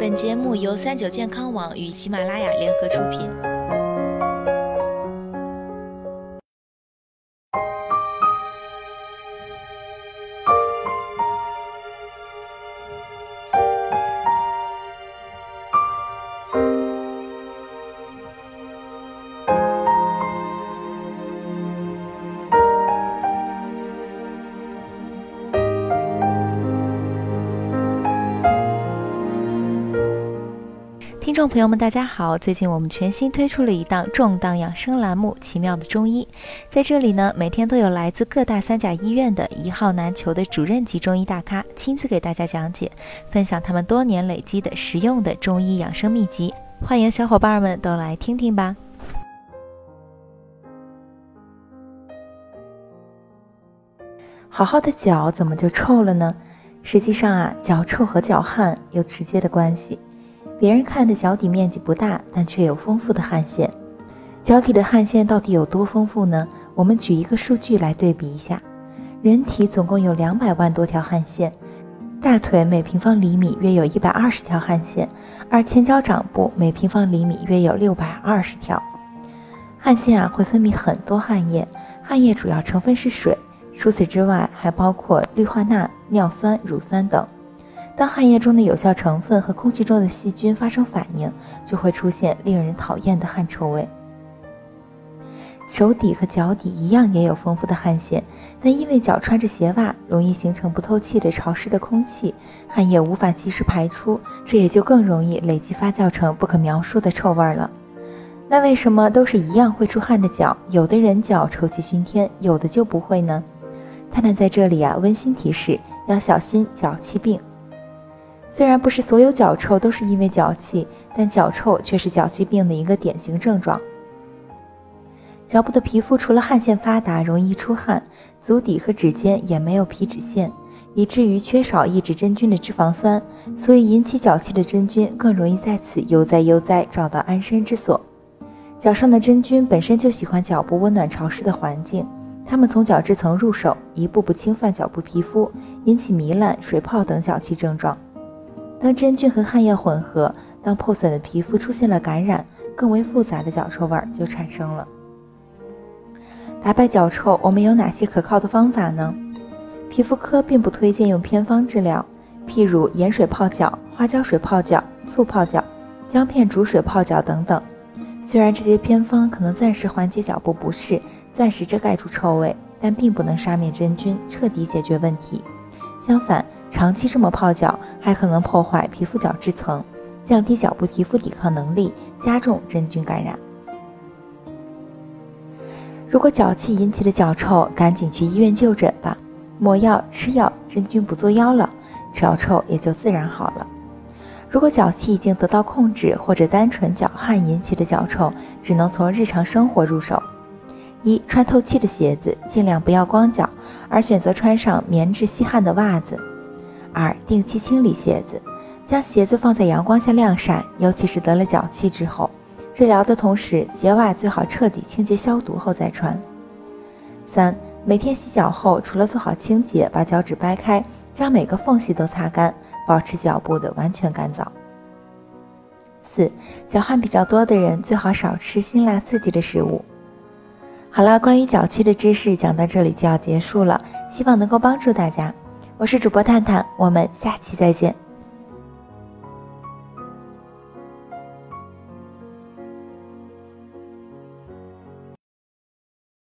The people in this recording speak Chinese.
本节目由三九健康网与喜马拉雅联合出品。听众朋友们，大家好！最近我们全新推出了一档重档养生栏目《奇妙的中医》。在这里呢，每天都有来自各大三甲医院的一号难求的主任级中医大咖亲自给大家讲解，分享他们多年累积的实用的中医养生秘籍。欢迎小伙伴们都来听听吧！好好的脚怎么就臭了呢？实际上啊，脚臭和脚汗有直接的关系。别人看的脚底面积不大，但却有丰富的汗腺。脚底的汗腺到底有多丰富呢？我们举一个数据来对比一下：人体总共有两百万多条汗腺，大腿每平方厘米约有一百二十条汗腺，而前脚掌部每平方厘米约有六百二十条。汗腺啊会分泌很多汗液，汗液主要成分是水，除此之外还包括氯化钠、尿酸、乳酸等。当汗液中的有效成分和空气中的细菌发生反应，就会出现令人讨厌的汗臭味。手底和脚底一样也有丰富的汗腺，但因为脚穿着鞋袜，容易形成不透气的潮湿的空气，汗液无法及时排出，这也就更容易累积发酵成不可描述的臭味了。那为什么都是一样会出汗的脚，有的人脚臭气熏天，有的就不会呢？探探在这里啊，温馨提示要小心脚气病。虽然不是所有脚臭都是因为脚气，但脚臭却是脚气病的一个典型症状。脚部的皮肤除了汗腺发达，容易出汗，足底和指尖也没有皮脂腺，以至于缺少抑制真菌的脂肪酸，所以引起脚气的真菌更容易在此悠哉悠哉找到安身之所。脚上的真菌本身就喜欢脚部温暖潮湿的环境，它们从角质层入手，一步步侵犯脚部皮肤，引起糜烂、水泡等脚气症状。当真菌和汗液混合，当破损的皮肤出现了感染，更为复杂的脚臭味就产生了。打败脚臭，我们有哪些可靠的方法呢？皮肤科并不推荐用偏方治疗，譬如盐水泡脚、花椒水泡脚、醋泡脚、姜片煮水泡脚等等。虽然这些偏方可能暂时缓解脚部不适，暂时遮盖住臭味，但并不能杀灭真菌，彻底解决问题。相反，长期这么泡脚，还可能破坏皮肤角质层，降低脚部皮肤抵抗能力，加重真菌感染。如果脚气引起的脚臭，赶紧去医院就诊吧，抹药吃药，真菌不作妖了，脚臭也就自然好了。如果脚气已经得到控制，或者单纯脚汗引起的脚臭，只能从日常生活入手：一、穿透气的鞋子，尽量不要光脚，而选择穿上棉质吸汗的袜子。二、定期清理鞋子，将鞋子放在阳光下晾晒，尤其是得了脚气之后，治疗的同时，鞋袜最好彻底清洁消毒后再穿。三、每天洗脚后，除了做好清洁，把脚趾掰开，将每个缝隙都擦干，保持脚部的完全干燥。四、脚汗比较多的人，最好少吃辛辣刺激的食物。好了，关于脚气的知识讲到这里就要结束了，希望能够帮助大家。我是主播探探，我们下期再见。